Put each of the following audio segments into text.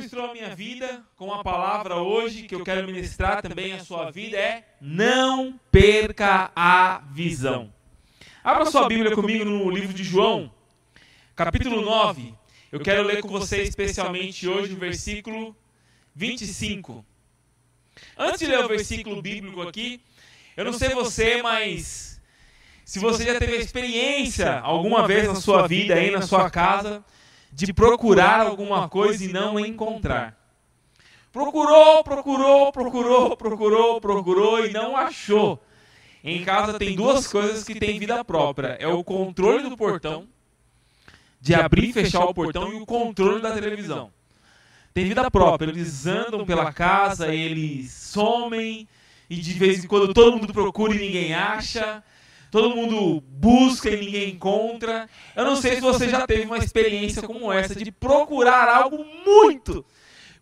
ministrou a minha vida com a palavra hoje, que eu quero ministrar também a sua vida, é não perca a visão. Abra sua Bíblia comigo no livro de João, capítulo 9. Eu quero ler com você especialmente hoje o versículo 25. Antes de ler o versículo bíblico aqui, eu não sei você, mas se você já teve experiência alguma vez na sua vida, aí na sua casa, de procurar alguma coisa e não encontrar. Procurou, procurou, procurou, procurou, procurou e não achou. Em casa tem duas coisas que têm vida própria: é o controle do portão, de abrir e fechar o portão, e o controle da televisão. Tem vida própria, eles andam pela casa, eles somem, e de vez em quando todo mundo procura e ninguém acha todo mundo busca e ninguém encontra. Eu não sei se você já teve uma experiência como essa de procurar algo muito.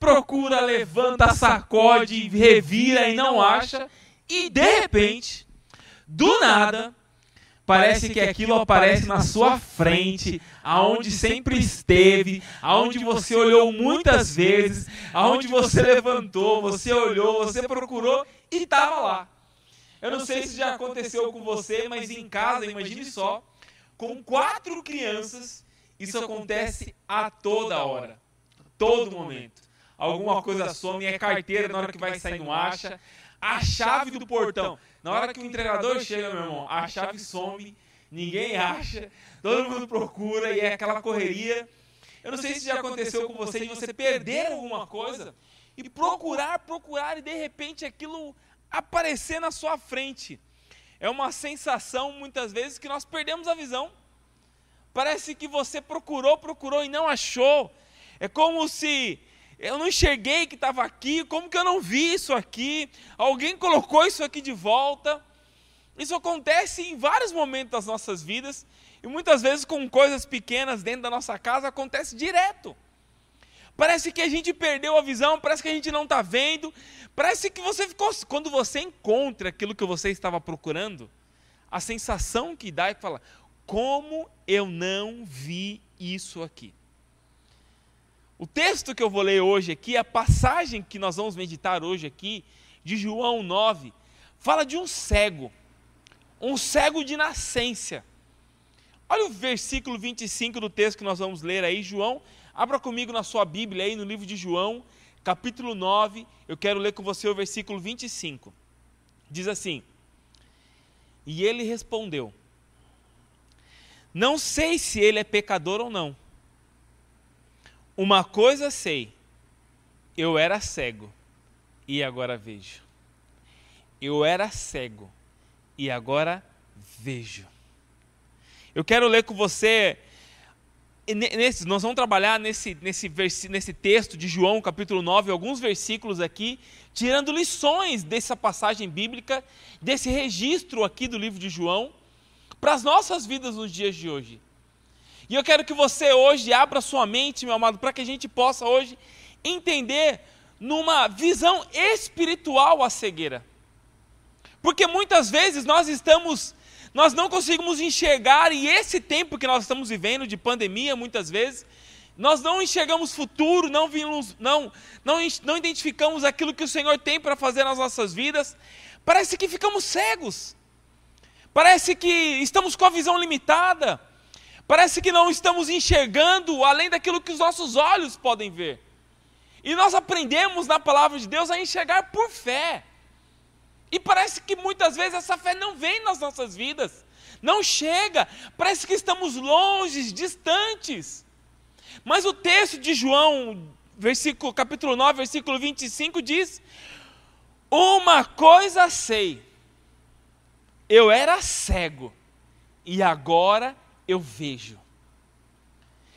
Procura, levanta, sacode, revira e não acha. E de repente, do nada, parece que aquilo aparece na sua frente, aonde sempre esteve, aonde você olhou muitas vezes, aonde você levantou, você olhou, você procurou e estava lá. Eu não sei se já aconteceu com você, mas em casa, imagine só, com quatro crianças, isso acontece a toda hora, todo momento. Alguma coisa some, é carteira na hora que vai sair não acha, a chave do portão. Na hora que o entregador chega, meu irmão, a chave some, ninguém acha, todo mundo procura e é aquela correria. Eu não sei se já aconteceu com você de você perder alguma coisa e procurar, procurar e de repente aquilo aparecer na sua frente. É uma sensação, muitas vezes, que nós perdemos a visão. Parece que você procurou, procurou e não achou. É como se eu não enxerguei que estava aqui, como que eu não vi isso aqui? Alguém colocou isso aqui de volta. Isso acontece em vários momentos das nossas vidas e muitas vezes com coisas pequenas dentro da nossa casa acontece direto. Parece que a gente perdeu a visão, parece que a gente não está vendo, parece que você ficou. Quando você encontra aquilo que você estava procurando, a sensação que dá é que fala: como eu não vi isso aqui? O texto que eu vou ler hoje aqui, a passagem que nós vamos meditar hoje aqui, de João 9, fala de um cego, um cego de nascença. Olha o versículo 25 do texto que nós vamos ler aí, João Abra comigo na sua Bíblia aí no livro de João, capítulo 9. Eu quero ler com você o versículo 25. Diz assim: E ele respondeu: Não sei se ele é pecador ou não. Uma coisa sei: eu era cego e agora vejo. Eu era cego e agora vejo. Eu quero ler com você nesse, nós vamos trabalhar nesse, nesse, nesse texto de João, capítulo 9, alguns versículos aqui, tirando lições dessa passagem bíblica, desse registro aqui do livro de João, para as nossas vidas nos dias de hoje. E eu quero que você hoje abra sua mente, meu amado, para que a gente possa hoje entender numa visão espiritual a cegueira. Porque muitas vezes nós estamos nós não conseguimos enxergar, e esse tempo que nós estamos vivendo de pandemia, muitas vezes, nós não enxergamos futuro, não, vimos, não, não, não identificamos aquilo que o Senhor tem para fazer nas nossas vidas. Parece que ficamos cegos, parece que estamos com a visão limitada, parece que não estamos enxergando além daquilo que os nossos olhos podem ver. E nós aprendemos na palavra de Deus a enxergar por fé. E parece que muitas vezes essa fé não vem nas nossas vidas, não chega, parece que estamos longe, distantes. Mas o texto de João, versículo, capítulo 9, versículo 25 diz: Uma coisa sei, eu era cego e agora eu vejo.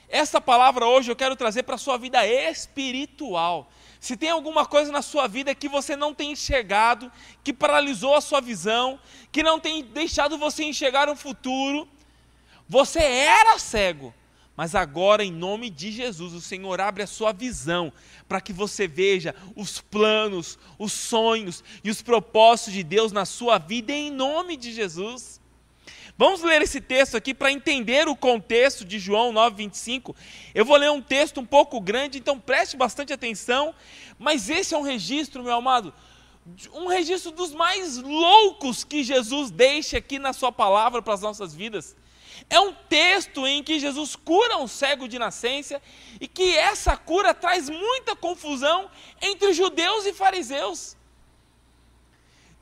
Essa palavra hoje eu quero trazer para a sua vida espiritual. Se tem alguma coisa na sua vida que você não tem enxergado, que paralisou a sua visão, que não tem deixado você enxergar um futuro, você era cego, mas agora, em nome de Jesus, o Senhor abre a sua visão para que você veja os planos, os sonhos e os propósitos de Deus na sua vida, em nome de Jesus. Vamos ler esse texto aqui para entender o contexto de João 9:25. Eu vou ler um texto um pouco grande, então preste bastante atenção, mas esse é um registro, meu amado, um registro dos mais loucos que Jesus deixa aqui na sua palavra para as nossas vidas. É um texto em que Jesus cura um cego de nascença e que essa cura traz muita confusão entre judeus e fariseus.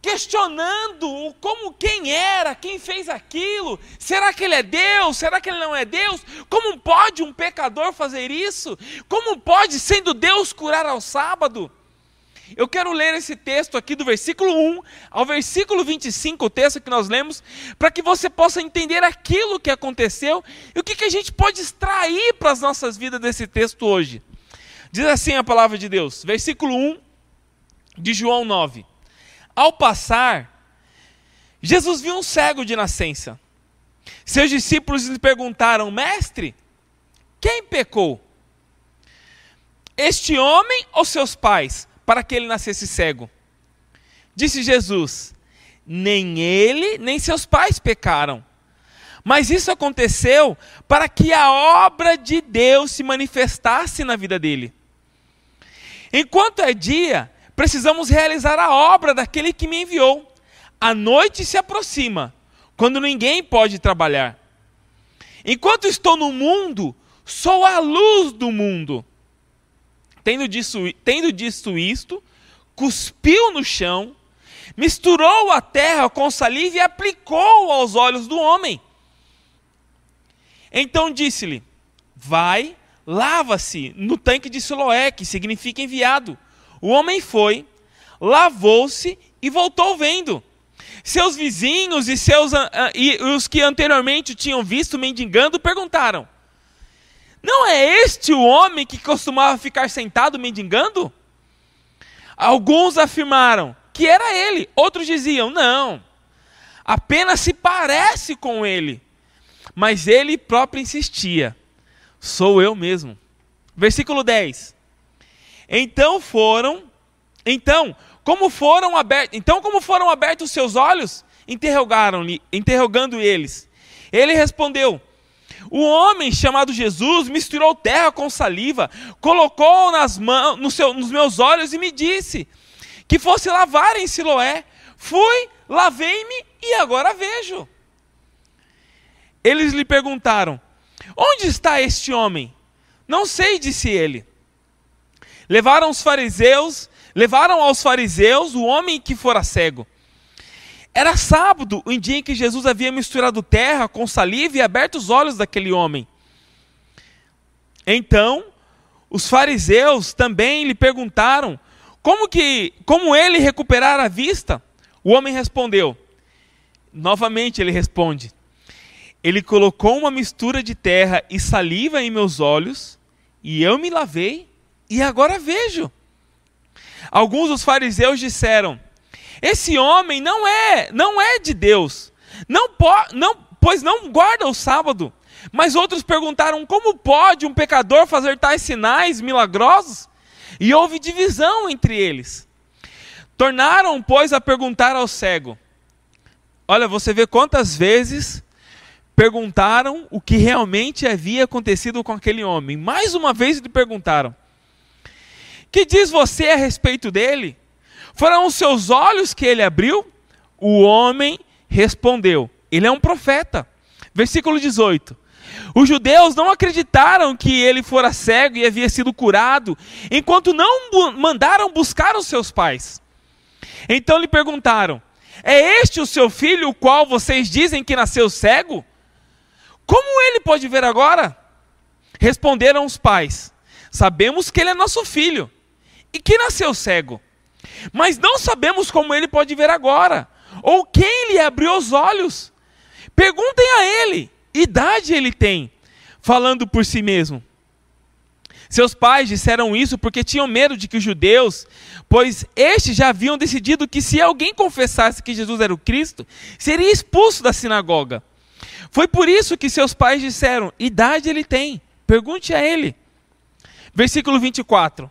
Questionando como quem era, quem fez aquilo, será que ele é Deus? Será que ele não é Deus? Como pode um pecador fazer isso? Como pode, sendo Deus, curar ao sábado? Eu quero ler esse texto aqui do versículo 1 ao versículo 25, o texto que nós lemos, para que você possa entender aquilo que aconteceu e o que, que a gente pode extrair para as nossas vidas desse texto hoje. Diz assim a palavra de Deus, versículo 1 de João 9. Ao passar, Jesus viu um cego de nascença. Seus discípulos lhe perguntaram: Mestre, quem pecou? Este homem ou seus pais? para que ele nascesse cego? Disse Jesus: Nem ele, nem seus pais pecaram. Mas isso aconteceu para que a obra de Deus se manifestasse na vida dele. Enquanto é dia, precisamos realizar a obra daquele que me enviou. A noite se aproxima, quando ninguém pode trabalhar. Enquanto estou no mundo, sou a luz do mundo. Tendo dito, tendo dito isto, cuspiu no chão, misturou a terra com saliva e aplicou aos olhos do homem. Então disse-lhe: Vai, lava-se no tanque de Siloé, que significa enviado. O homem foi, lavou-se e voltou vendo. Seus vizinhos e, seus, uh, e os que anteriormente tinham visto mendigando perguntaram: não é este o homem que costumava ficar sentado mendigando? Alguns afirmaram que era ele, outros diziam: não, apenas se parece com ele. Mas ele próprio insistia: sou eu mesmo. Versículo 10. Então foram, então, como foram abertos, então como foram abertos os seus olhos? Interrogaram-lhe, interrogando eles. Ele respondeu: o homem chamado Jesus misturou terra com saliva, colocou nas mãos, no seu, nos meus olhos e me disse que fosse lavar em Siloé. Fui, lavei-me e agora vejo. Eles lhe perguntaram: Onde está este homem? Não sei, disse ele. Levaram os fariseus, levaram aos fariseus o homem que fora cego. Era sábado, o dia em que Jesus havia misturado terra com saliva e aberto os olhos daquele homem. Então, os fariseus também lhe perguntaram como que, como ele recuperar a vista. O homem respondeu. Novamente ele responde: Ele colocou uma mistura de terra e saliva em meus olhos, e eu me lavei e agora vejo. Alguns dos fariseus disseram: esse homem não é, não é de Deus. Não, po, não pois não guarda o sábado. Mas outros perguntaram: como pode um pecador fazer tais sinais milagrosos? E houve divisão entre eles. Tornaram, pois, a perguntar ao cego. Olha, você vê quantas vezes perguntaram o que realmente havia acontecido com aquele homem. Mais uma vez lhe perguntaram: Que diz você a respeito dele? Foram os seus olhos que ele abriu? O homem respondeu: Ele é um profeta. Versículo 18. Os judeus não acreditaram que ele fora cego e havia sido curado, enquanto não bu mandaram buscar os seus pais. Então lhe perguntaram: É este o seu filho, o qual vocês dizem que nasceu cego? Como ele pode ver agora? Responderam os pais: Sabemos que ele é nosso filho e que nasceu cego. Mas não sabemos como ele pode ver agora, ou quem lhe abriu os olhos. Perguntem a ele, idade ele tem, falando por si mesmo. Seus pais disseram isso porque tinham medo de que os judeus, pois estes já haviam decidido que se alguém confessasse que Jesus era o Cristo, seria expulso da sinagoga. Foi por isso que seus pais disseram: idade ele tem, pergunte a ele. Versículo 24.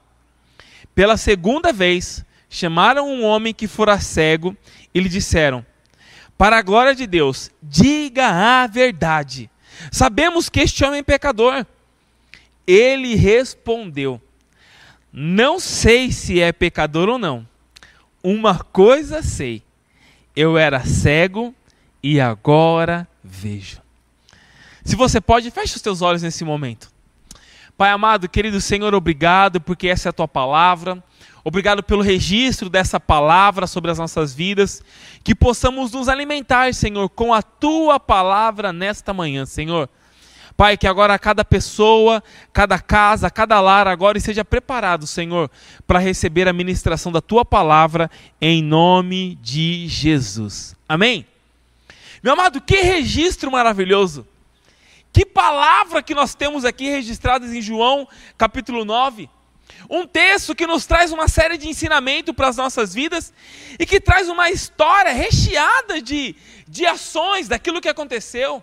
Pela segunda vez, chamaram um homem que fora cego e lhe disseram: para a glória de Deus, diga a verdade. Sabemos que este homem é pecador. Ele respondeu: Não sei se é pecador ou não. Uma coisa sei: eu era cego e agora vejo. Se você pode, feche os teus olhos nesse momento. Pai amado, querido Senhor, obrigado porque essa é a tua palavra. Obrigado pelo registro dessa palavra sobre as nossas vidas. Que possamos nos alimentar, Senhor, com a tua palavra nesta manhã, Senhor. Pai, que agora cada pessoa, cada casa, cada lar agora esteja preparado, Senhor, para receber a ministração da tua palavra em nome de Jesus. Amém? Meu amado, que registro maravilhoso. Que palavra que nós temos aqui registradas em João, capítulo 9. Um texto que nos traz uma série de ensinamento para as nossas vidas e que traz uma história recheada de, de ações daquilo que aconteceu.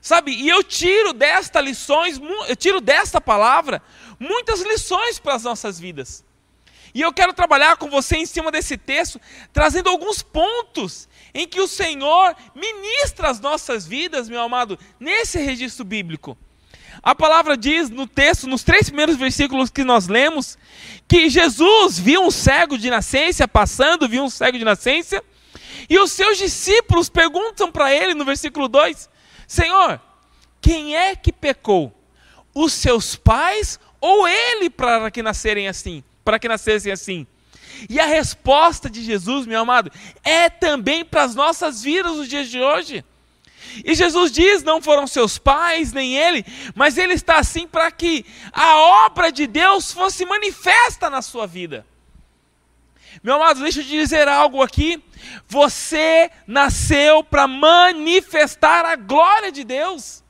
Sabe, e eu tiro desta lições, eu tiro desta palavra muitas lições para as nossas vidas. E eu quero trabalhar com você em cima desse texto, trazendo alguns pontos em que o Senhor ministra as nossas vidas, meu amado, nesse registro bíblico. A palavra diz no texto, nos três primeiros versículos que nós lemos, que Jesus viu um cego de nascença passando, viu um cego de nascença, e os seus discípulos perguntam para ele no versículo 2: Senhor, quem é que pecou? Os seus pais ou ele para que nascerem assim? Para que nascessem assim? E a resposta de Jesus, meu amado, é também para as nossas vidas nos dias de hoje. E Jesus diz: não foram seus pais, nem ele, mas ele está assim para que a obra de Deus fosse manifesta na sua vida. Meu amado, deixa eu te dizer algo aqui. Você nasceu para manifestar a glória de Deus.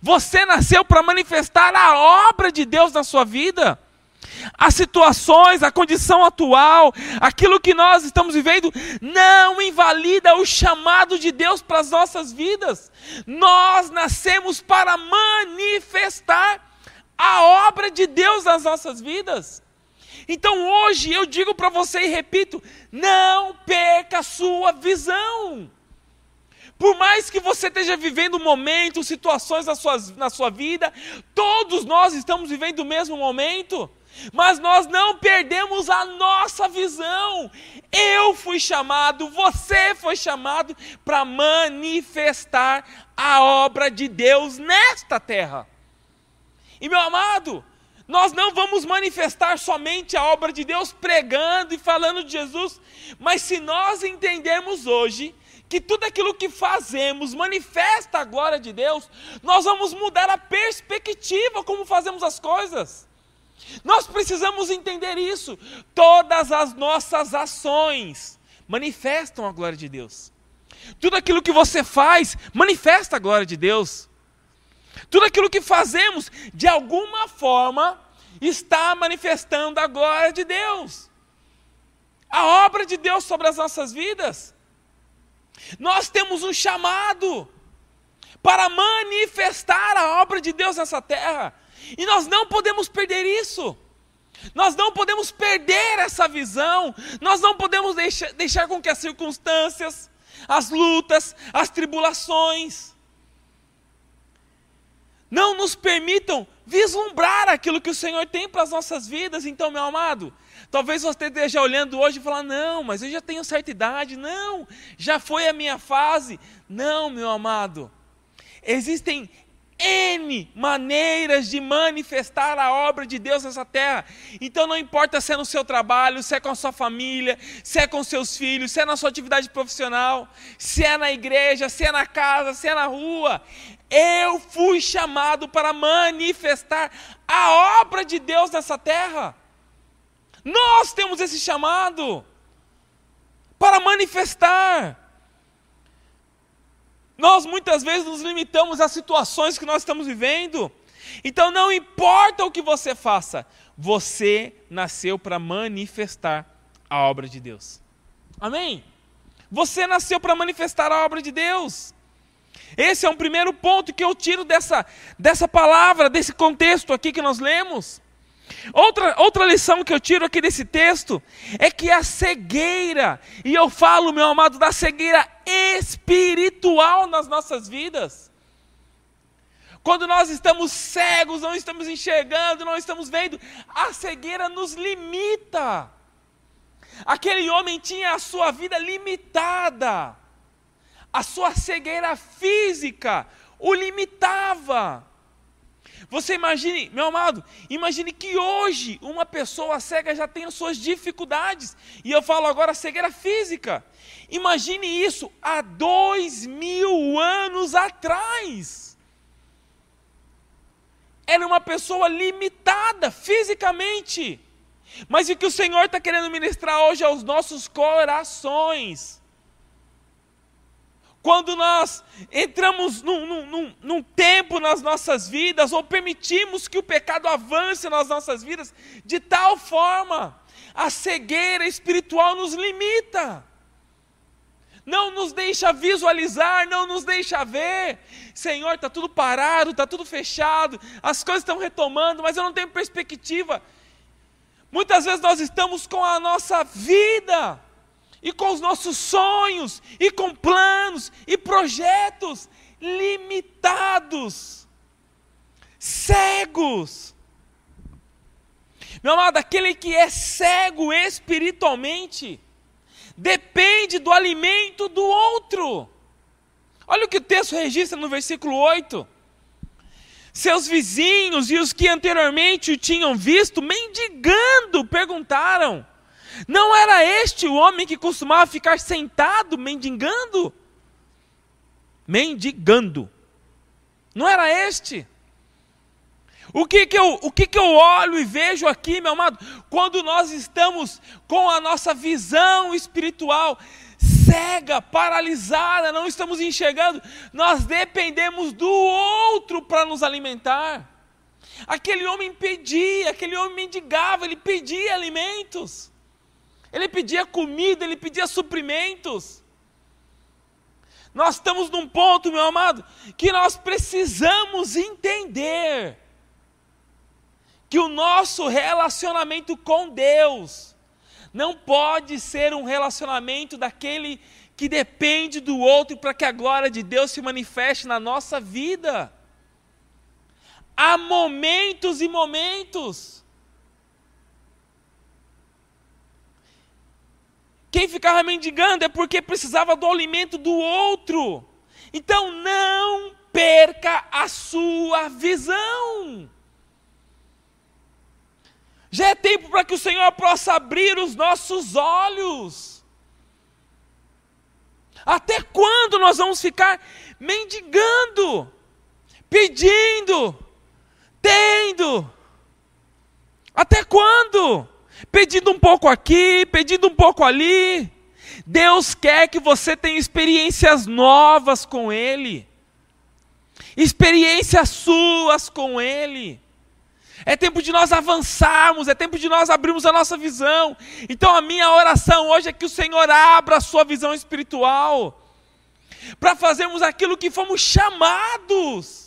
Você nasceu para manifestar a obra de Deus na sua vida as situações, a condição atual, aquilo que nós estamos vivendo, não invalida o chamado de Deus para as nossas vidas. Nós nascemos para manifestar a obra de Deus nas nossas vidas. Então hoje eu digo para você e repito: não perca a sua visão. Por mais que você esteja vivendo momentos, situações na sua, na sua vida, todos nós estamos vivendo o mesmo momento. Mas nós não perdemos a nossa visão. Eu fui chamado, você foi chamado para manifestar a obra de Deus nesta terra. E meu amado, nós não vamos manifestar somente a obra de Deus pregando e falando de Jesus, mas se nós entendermos hoje que tudo aquilo que fazemos manifesta a glória de Deus, nós vamos mudar a perspectiva como fazemos as coisas. Nós precisamos entender isso. Todas as nossas ações manifestam a glória de Deus. Tudo aquilo que você faz manifesta a glória de Deus. Tudo aquilo que fazemos, de alguma forma, está manifestando a glória de Deus. A obra de Deus sobre as nossas vidas. Nós temos um chamado para manifestar a obra de Deus nessa terra. E nós não podemos perder isso. Nós não podemos perder essa visão. Nós não podemos deixar, deixar com que as circunstâncias, as lutas, as tribulações não nos permitam vislumbrar aquilo que o Senhor tem para as nossas vidas. Então, meu amado, talvez você esteja olhando hoje e falar: "Não, mas eu já tenho certa idade". Não, já foi a minha fase. Não, meu amado. Existem N maneiras de manifestar a obra de Deus nessa terra. Então não importa se é no seu trabalho, se é com a sua família, se é com seus filhos, se é na sua atividade profissional, se é na igreja, se é na casa, se é na rua. Eu fui chamado para manifestar a obra de Deus nessa terra. Nós temos esse chamado para manifestar. Nós muitas vezes nos limitamos às situações que nós estamos vivendo. Então não importa o que você faça, você nasceu para manifestar a obra de Deus. Amém? Você nasceu para manifestar a obra de Deus. Esse é um primeiro ponto que eu tiro dessa, dessa palavra, desse contexto aqui que nós lemos. Outra, outra lição que eu tiro aqui desse texto é que a cegueira, e eu falo, meu amado, da cegueira espiritual nas nossas vidas. Quando nós estamos cegos, não estamos enxergando, não estamos vendo, a cegueira nos limita. Aquele homem tinha a sua vida limitada, a sua cegueira física o limitava. Você imagine, meu amado, imagine que hoje uma pessoa cega já tem as suas dificuldades. E eu falo agora cegueira física. Imagine isso há dois mil anos atrás. Era uma pessoa limitada fisicamente. Mas o que o Senhor está querendo ministrar hoje aos nossos corações quando nós entramos num, num, num, tempo nas nossas vidas, ou permitimos que o pecado avance nas nossas vidas, de tal forma, a cegueira espiritual nos limita, não nos deixa visualizar, não nos deixa ver. Senhor, está tudo parado, está tudo fechado, as coisas estão retomando, mas eu não tenho perspectiva. Muitas vezes nós estamos com a nossa vida e com os nossos sonhos, e com planos e projetos limitados, cegos. Meu amado, aquele que é cego espiritualmente, depende do alimento do outro. Olha o que o texto registra no versículo 8. Seus vizinhos e os que anteriormente o tinham visto, mendigando, perguntaram: não era este o homem que costumava ficar sentado mendigando? Mendigando. Não era este? O que que, eu, o que que eu olho e vejo aqui, meu amado? Quando nós estamos com a nossa visão espiritual cega, paralisada, não estamos enxergando, nós dependemos do outro para nos alimentar. Aquele homem pedia, aquele homem mendigava, ele pedia alimentos. Ele pedia comida, ele pedia suprimentos. Nós estamos num ponto, meu amado, que nós precisamos entender que o nosso relacionamento com Deus não pode ser um relacionamento daquele que depende do outro para que a glória de Deus se manifeste na nossa vida. Há momentos e momentos. Quem ficava mendigando é porque precisava do alimento do outro. Então não perca a sua visão. Já é tempo para que o Senhor possa abrir os nossos olhos. Até quando nós vamos ficar mendigando, pedindo, tendo? Até quando? Pedindo um pouco aqui, pedindo um pouco ali. Deus quer que você tenha experiências novas com Ele, experiências suas com Ele. É tempo de nós avançarmos, é tempo de nós abrirmos a nossa visão. Então a minha oração hoje é que o Senhor abra a sua visão espiritual, para fazermos aquilo que fomos chamados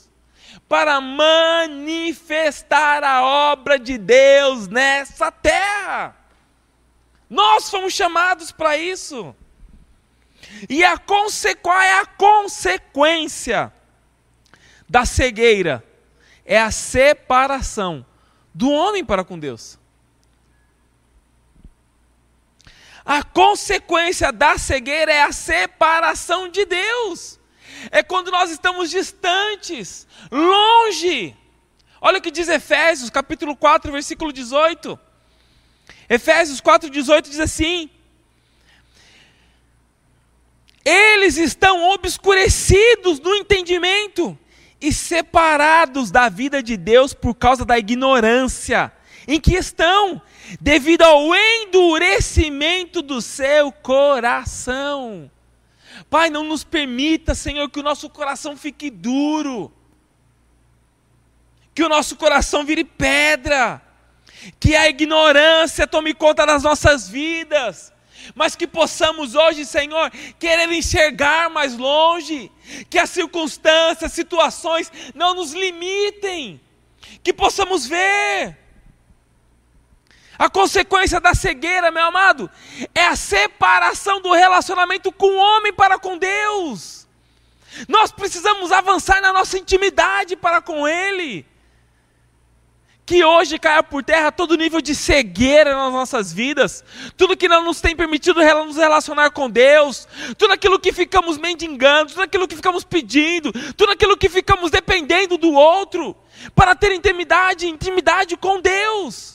para manifestar a obra de Deus nessa terra. Nós fomos chamados para isso. E a qual é a consequência da cegueira? É a separação do homem para com Deus. A consequência da cegueira é a separação de Deus é quando nós estamos distantes, longe. Olha o que diz Efésios, capítulo 4, versículo 18. Efésios 4, 18 diz assim: Eles estão obscurecidos no entendimento e separados da vida de Deus por causa da ignorância em que estão, devido ao endurecimento do seu coração. Pai, não nos permita, Senhor, que o nosso coração fique duro, que o nosso coração vire pedra, que a ignorância tome conta das nossas vidas, mas que possamos hoje, Senhor, querer enxergar mais longe, que as circunstâncias, situações não nos limitem, que possamos ver A consequência da cegueira, meu amado, é a separação do relacionamento com o homem para com Deus. Nós precisamos avançar na nossa intimidade para com Ele. Que hoje caia por terra todo nível de cegueira nas nossas vidas, tudo que não nos tem permitido nos relacionar com Deus, tudo aquilo que ficamos mendigando, tudo aquilo que ficamos pedindo, tudo aquilo que ficamos dependendo do outro, para ter intimidade, intimidade com Deus.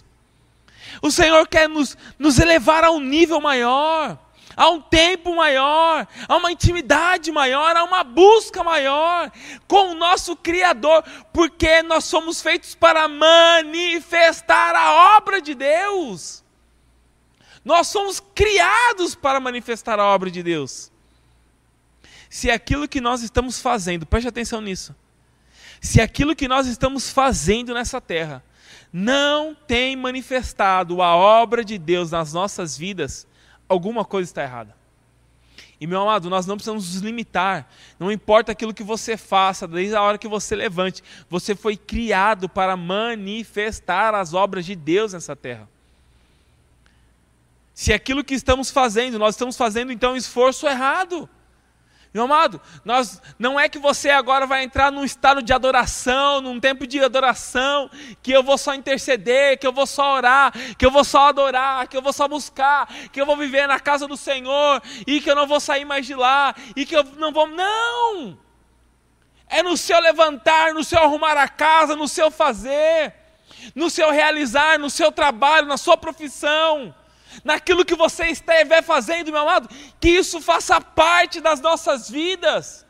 O Senhor quer nos, nos elevar a um nível maior, a um tempo maior, a uma intimidade maior, a uma busca maior com o nosso Criador, porque nós somos feitos para manifestar a obra de Deus. Nós somos criados para manifestar a obra de Deus. Se aquilo que nós estamos fazendo, preste atenção nisso, se aquilo que nós estamos fazendo nessa terra não tem manifestado a obra de Deus nas nossas vidas, alguma coisa está errada. E meu amado, nós não precisamos nos limitar. Não importa aquilo que você faça, desde a hora que você levante, você foi criado para manifestar as obras de Deus nessa terra. Se aquilo que estamos fazendo, nós estamos fazendo então um esforço errado. Meu amado, nós, não é que você agora vai entrar num estado de adoração, num tempo de adoração, que eu vou só interceder, que eu vou só orar, que eu vou só adorar, que eu vou só buscar, que eu vou viver na casa do Senhor e que eu não vou sair mais de lá e que eu não vou. Não! É no seu levantar, no seu arrumar a casa, no seu fazer, no seu realizar, no seu trabalho, na sua profissão naquilo que você estiver fazendo, meu amado, que isso faça parte das nossas vidas,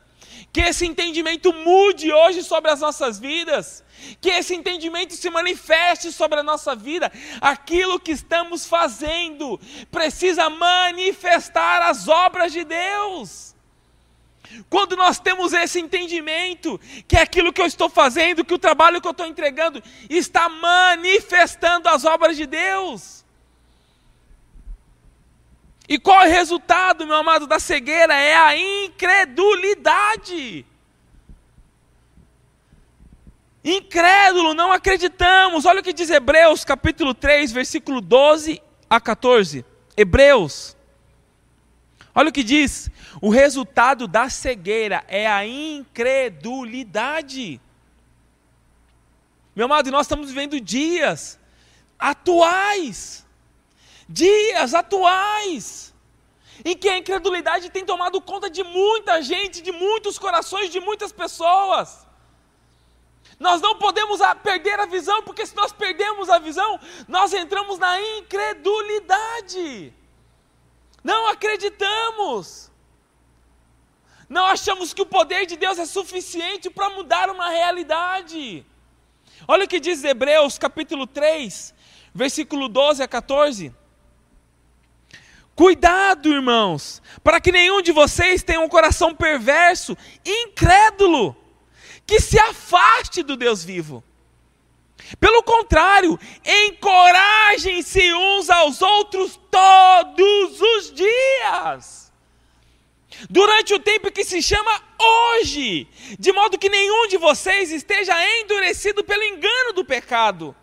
que esse entendimento mude hoje sobre as nossas vidas, que esse entendimento se manifeste sobre a nossa vida, aquilo que estamos fazendo precisa manifestar as obras de Deus. Quando nós temos esse entendimento, que é aquilo que eu estou fazendo, que o trabalho que eu estou entregando está manifestando as obras de Deus. E qual é o resultado, meu amado, da cegueira? É a incredulidade. Incrédulo, não acreditamos. Olha o que diz Hebreus, capítulo 3, versículo 12 a 14. Hebreus. Olha o que diz: o resultado da cegueira é a incredulidade. Meu amado, nós estamos vivendo dias atuais dias atuais, em que a incredulidade tem tomado conta de muita gente, de muitos corações, de muitas pessoas. Nós não podemos perder a visão, porque se nós perdemos a visão, nós entramos na incredulidade. Não acreditamos. Não achamos que o poder de Deus é suficiente para mudar uma realidade. Olha o que diz Hebreus capítulo 3, versículo 12 a 14. Cuidado, irmãos, para que nenhum de vocês tenha um coração perverso, incrédulo, que se afaste do Deus vivo. Pelo contrário, encorajem-se uns aos outros todos os dias. Durante o tempo que se chama hoje, de modo que nenhum de vocês esteja endurecido pelo engano do pecado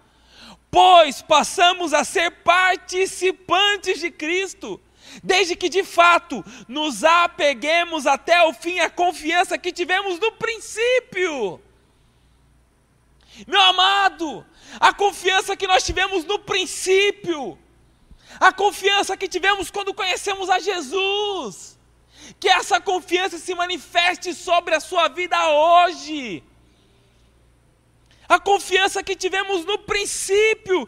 pois passamos a ser participantes de Cristo, desde que de fato nos apeguemos até o fim à confiança que tivemos no princípio. Meu amado, a confiança que nós tivemos no princípio, a confiança que tivemos quando conhecemos a Jesus, que essa confiança se manifeste sobre a sua vida hoje a confiança que tivemos no princípio,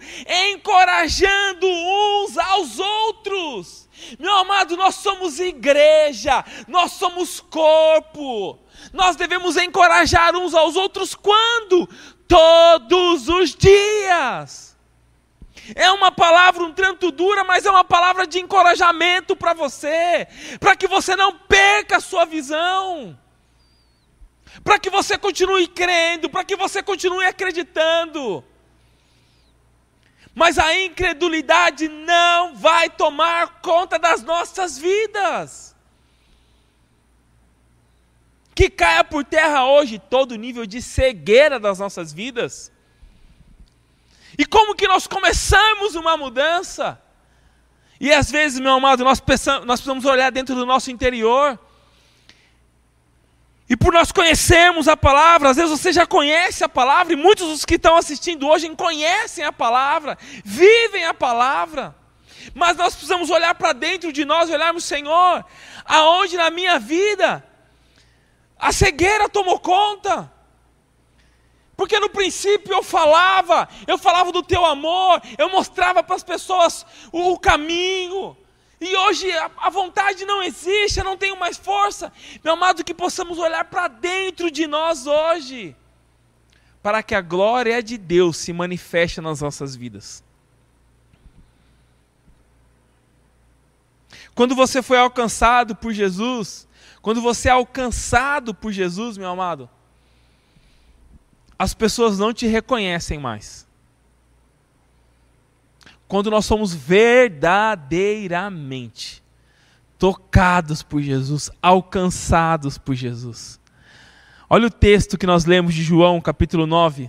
encorajando uns aos outros. Meu amado, nós somos igreja, nós somos corpo. Nós devemos encorajar uns aos outros quando? Todos os dias. É uma palavra um tanto dura, mas é uma palavra de encorajamento para você, para que você não perca a sua visão para que você continue crendo, para que você continue acreditando. Mas a incredulidade não vai tomar conta das nossas vidas. Que caia por terra hoje todo nível de cegueira das nossas vidas. E como que nós começamos uma mudança? E às vezes, meu amado, nós, nós precisamos olhar dentro do nosso interior. E por nós conhecermos a palavra, às vezes você já conhece a palavra, e muitos dos que estão assistindo hoje conhecem a palavra, vivem a palavra. Mas nós precisamos olhar para dentro de nós e olharmos, Senhor, aonde na minha vida a cegueira tomou conta. Porque no princípio eu falava, eu falava do teu amor, eu mostrava para as pessoas o, o caminho, e hoje a, a vontade não existe, eu não tenho mais força. Meu amado, que possamos olhar para dentro de nós hoje, para que a glória de Deus se manifeste nas nossas vidas. Quando você foi alcançado por Jesus, quando você é alcançado por Jesus, meu amado, as pessoas não te reconhecem mais quando nós somos verdadeiramente tocados por Jesus, alcançados por Jesus. Olha o texto que nós lemos de João, capítulo 9,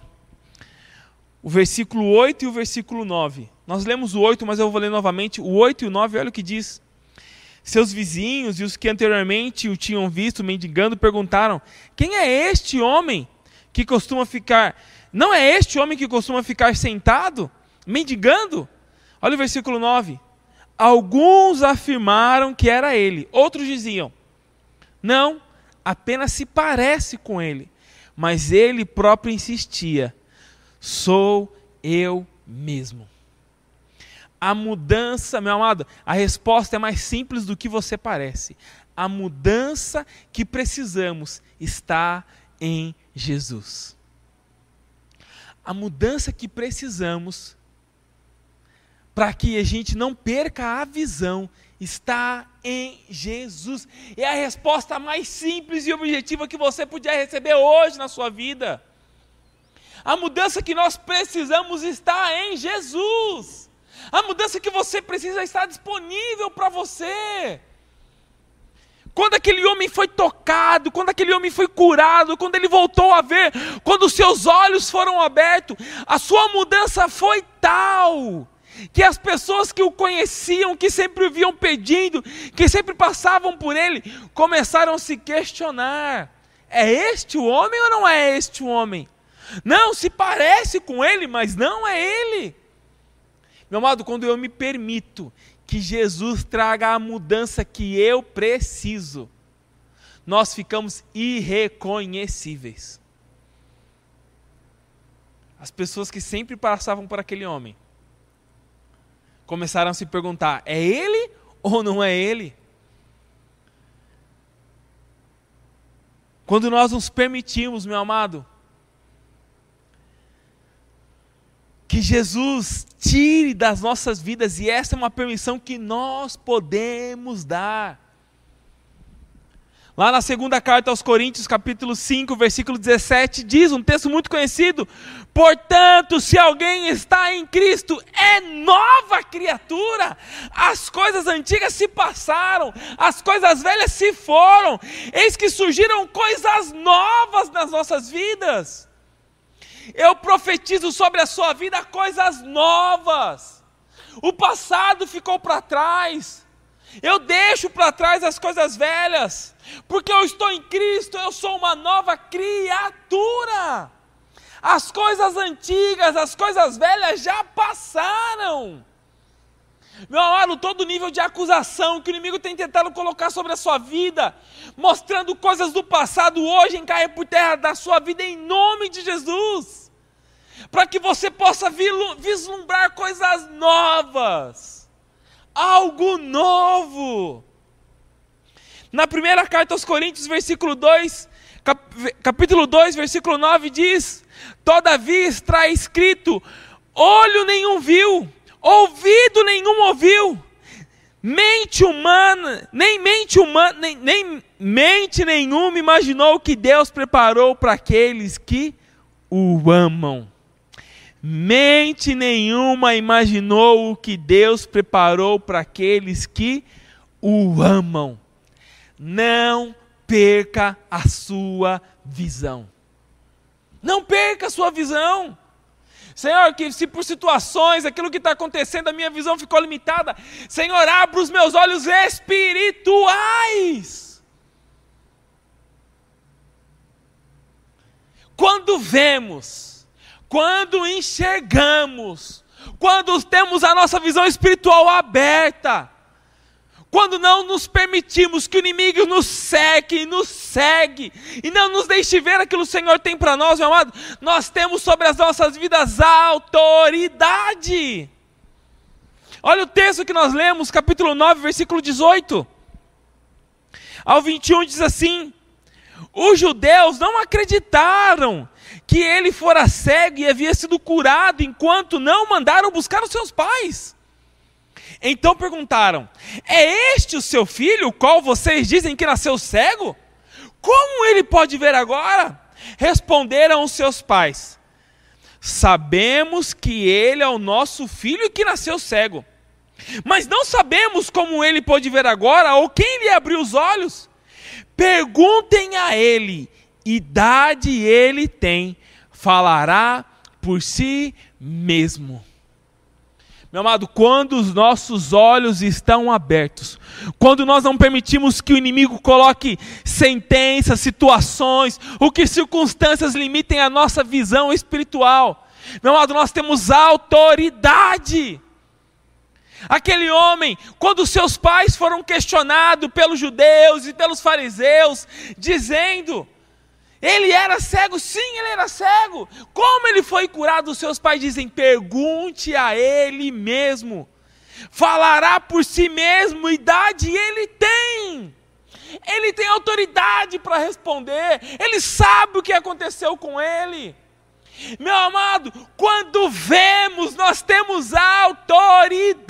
o versículo 8 e o versículo 9. Nós lemos o 8, mas eu vou ler novamente o 8 e o 9, olha o que diz. Seus vizinhos e os que anteriormente o tinham visto mendigando perguntaram: Quem é este homem que costuma ficar. Não é este homem que costuma ficar sentado, mendigando? Olha o versículo 9. Alguns afirmaram que era ele, outros diziam: Não, apenas se parece com ele. Mas ele próprio insistia: Sou eu mesmo. A mudança, meu amado, a resposta é mais simples do que você parece. A mudança que precisamos está em Jesus. A mudança que precisamos para que a gente não perca a visão, está em Jesus. É a resposta mais simples e objetiva que você podia receber hoje na sua vida. A mudança que nós precisamos está em Jesus. A mudança que você precisa está disponível para você. Quando aquele homem foi tocado, quando aquele homem foi curado, quando ele voltou a ver, quando os seus olhos foram abertos, a sua mudança foi tal que as pessoas que o conheciam, que sempre o viam pedindo, que sempre passavam por ele, começaram a se questionar: é este o homem ou não é este o homem? Não, se parece com ele, mas não é ele. Meu amado, quando eu me permito que Jesus traga a mudança que eu preciso, nós ficamos irreconhecíveis. As pessoas que sempre passavam por aquele homem começaram a se perguntar: é ele ou não é ele? Quando nós nos permitimos, meu amado, que Jesus tire das nossas vidas, e essa é uma permissão que nós podemos dar. Lá na segunda carta aos Coríntios, capítulo 5, versículo 17, diz um texto muito conhecido: Portanto, se alguém está em Cristo, é nova criatura. As coisas antigas se passaram, as coisas velhas se foram. Eis que surgiram coisas novas nas nossas vidas. Eu profetizo sobre a sua vida coisas novas. O passado ficou para trás. Eu deixo para trás as coisas velhas, porque eu estou em Cristo, eu sou uma nova criatura. As coisas antigas, as coisas velhas já passaram. Meu amado, todo nível de acusação que o inimigo tem tentado colocar sobre a sua vida, mostrando coisas do passado hoje em cair por terra da sua vida em nome de Jesus, para que você possa vislumbrar coisas novas algo novo. Na primeira carta aos Coríntios, versículo 2, cap, capítulo 2, versículo 9 diz: Todavia está escrito: olho nenhum viu, ouvido nenhum ouviu, mente humana, nem mente humana, nem, nem mente nenhuma imaginou que Deus preparou para aqueles que o amam. Mente nenhuma imaginou o que Deus preparou para aqueles que o amam. Não perca a sua visão. Não perca a sua visão. Senhor, que se por situações, aquilo que está acontecendo, a minha visão ficou limitada, Senhor, abra os meus olhos espirituais. Quando vemos, quando enxergamos, quando temos a nossa visão espiritual aberta, quando não nos permitimos que o inimigo nos seque, nos segue, e não nos deixe ver aquilo que o Senhor tem para nós, meu amado, nós temos sobre as nossas vidas autoridade. Olha o texto que nós lemos, capítulo 9, versículo 18. Ao 21 diz assim: Os judeus não acreditaram que ele fora cego e havia sido curado, enquanto não mandaram buscar os seus pais. Então perguntaram: É este o seu filho, o qual vocês dizem que nasceu cego? Como ele pode ver agora? Responderam os seus pais: Sabemos que ele é o nosso filho que nasceu cego. Mas não sabemos como ele pode ver agora ou quem lhe abriu os olhos. Perguntem a ele, idade ele tem, falará por si mesmo. Meu amado, quando os nossos olhos estão abertos, quando nós não permitimos que o inimigo coloque sentenças, situações, ou que circunstâncias limitem a nossa visão espiritual, meu amado, nós temos autoridade. Aquele homem, quando seus pais foram questionados pelos judeus e pelos fariseus, dizendo: ele era cego, sim, ele era cego. Como ele foi curado? Os seus pais dizem: pergunte a ele mesmo. Falará por si mesmo, idade ele tem. Ele tem autoridade para responder. Ele sabe o que aconteceu com ele. Meu amado, quando vemos, nós temos autoridade.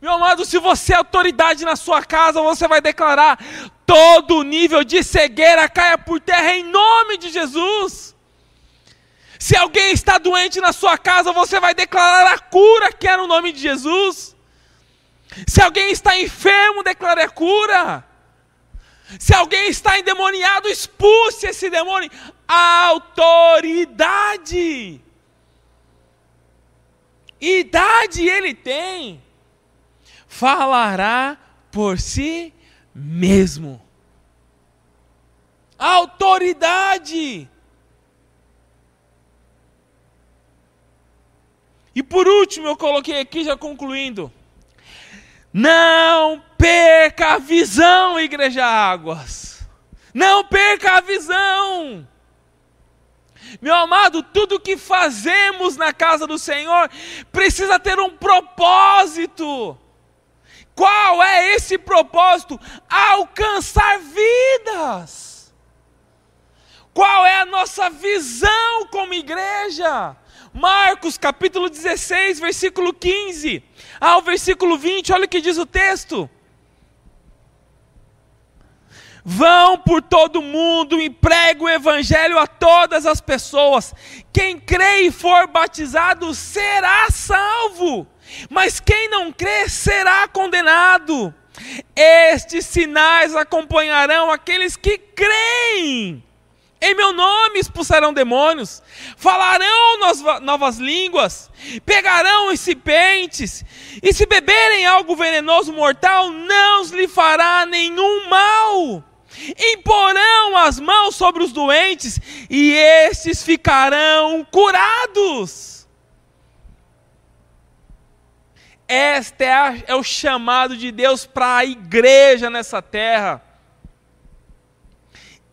Meu amado, se você é autoridade na sua casa, você vai declarar: todo nível de cegueira caia por terra em nome de Jesus. Se alguém está doente na sua casa, você vai declarar a cura que é no nome de Jesus. Se alguém está enfermo, declare a cura. Se alguém está endemoniado, expulse esse demônio. Autoridade. Idade ele tem. Falará por si mesmo. Autoridade. E por último, eu coloquei aqui, já concluindo. Não perca a visão, Igreja Águas. Não perca a visão. Meu amado, tudo que fazemos na casa do Senhor precisa ter um propósito. Qual é esse propósito? Alcançar vidas. Qual é a nossa visão como igreja? Marcos capítulo 16, versículo 15 ao versículo 20, olha o que diz o texto. Vão por todo mundo e pregam o evangelho a todas as pessoas. Quem crê e for batizado será salvo mas quem não crê será condenado. Estes sinais acompanharão aqueles que creem. Em meu nome expulsarão demônios, falarão novas línguas, pegarão recipientes, e se beberem algo venenoso mortal, não lhe fará nenhum mal. Imporão as mãos sobre os doentes, e estes ficarão curados. Este é, a, é o chamado de Deus para a igreja nessa terra.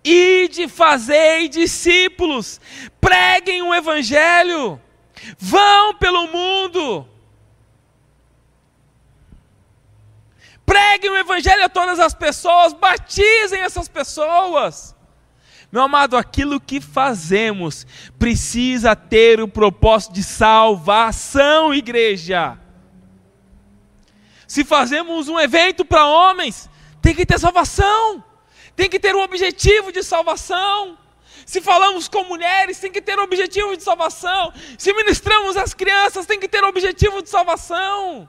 E de fazer discípulos, preguem o evangelho, vão pelo mundo. Preguem o evangelho a todas as pessoas, batizem essas pessoas. Meu amado, aquilo que fazemos precisa ter o propósito de salvação, igreja. Se fazemos um evento para homens, tem que ter salvação, tem que ter um objetivo de salvação. Se falamos com mulheres, tem que ter um objetivo de salvação. Se ministramos às crianças, tem que ter um objetivo de salvação.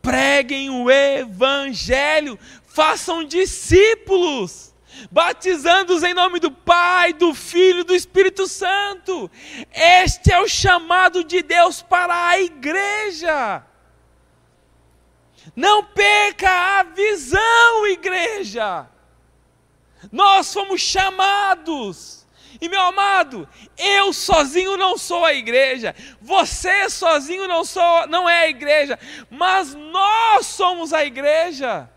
Preguem o Evangelho, façam discípulos. batizando-os em nome do Pai, do Filho e do Espírito Santo. Este é o chamado de Deus para a igreja. Não perca a visão, igreja. Nós fomos chamados. E meu amado, eu sozinho não sou a igreja, você sozinho não, sou, não é a igreja, mas nós somos a igreja.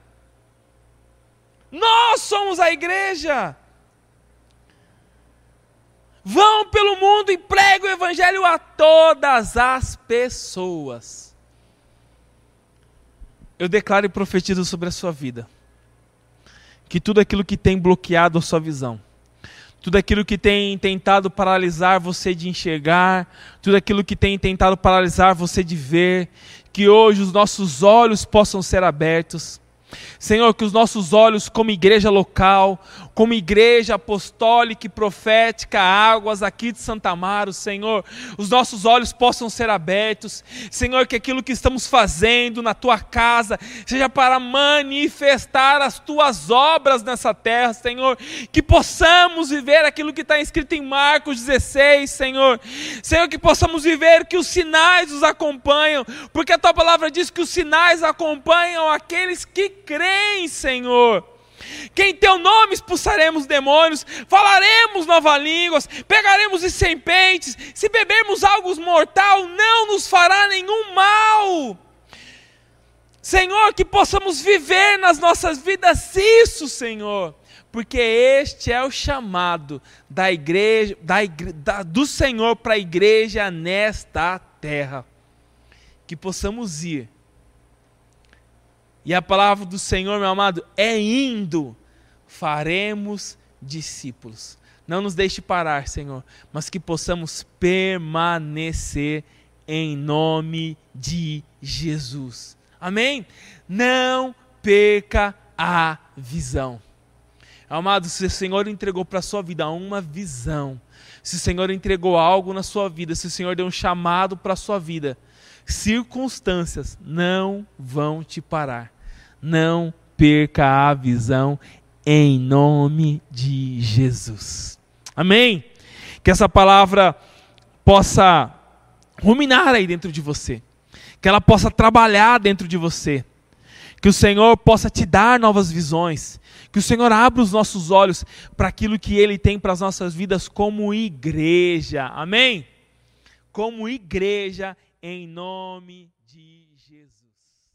Nós somos a igreja. Vão pelo mundo e pregam o evangelho a todas as pessoas. Eu declaro e profetizo sobre a sua vida que tudo aquilo que tem bloqueado a sua visão, tudo aquilo que tem tentado paralisar você de enxergar, tudo aquilo que tem tentado paralisar você de ver, que hoje os nossos olhos possam ser abertos Senhor, que os nossos olhos, como igreja local, como igreja apostólica e profética, águas aqui de Santa Amaro, Senhor, os nossos olhos possam ser abertos. Senhor, que aquilo que estamos fazendo na tua casa seja para manifestar as tuas obras nessa terra, Senhor. Que possamos viver aquilo que está escrito em Marcos 16, Senhor. Senhor, que possamos viver que os sinais os acompanham, porque a tua palavra diz que os sinais acompanham aqueles que creem, Senhor. Que em teu nome expulsaremos demônios, falaremos novas línguas, pegaremos os serpentes, se bebermos algo mortal, não nos fará nenhum mal. Senhor, que possamos viver nas nossas vidas isso, Senhor, porque este é o chamado da igreja, da da, do Senhor para a igreja nesta terra. Que possamos ir e a palavra do Senhor, meu amado, é indo, faremos discípulos. Não nos deixe parar, Senhor, mas que possamos permanecer em nome de Jesus. Amém? Não perca a visão. Amado, se o Senhor entregou para a sua vida uma visão, se o Senhor entregou algo na sua vida, se o Senhor deu um chamado para a sua vida, circunstâncias não vão te parar. Não perca a visão em nome de Jesus. Amém? Que essa palavra possa ruminar aí dentro de você, que ela possa trabalhar dentro de você, que o Senhor possa te dar novas visões, que o Senhor abra os nossos olhos para aquilo que Ele tem para as nossas vidas como igreja. Amém? Como igreja, em nome de Jesus.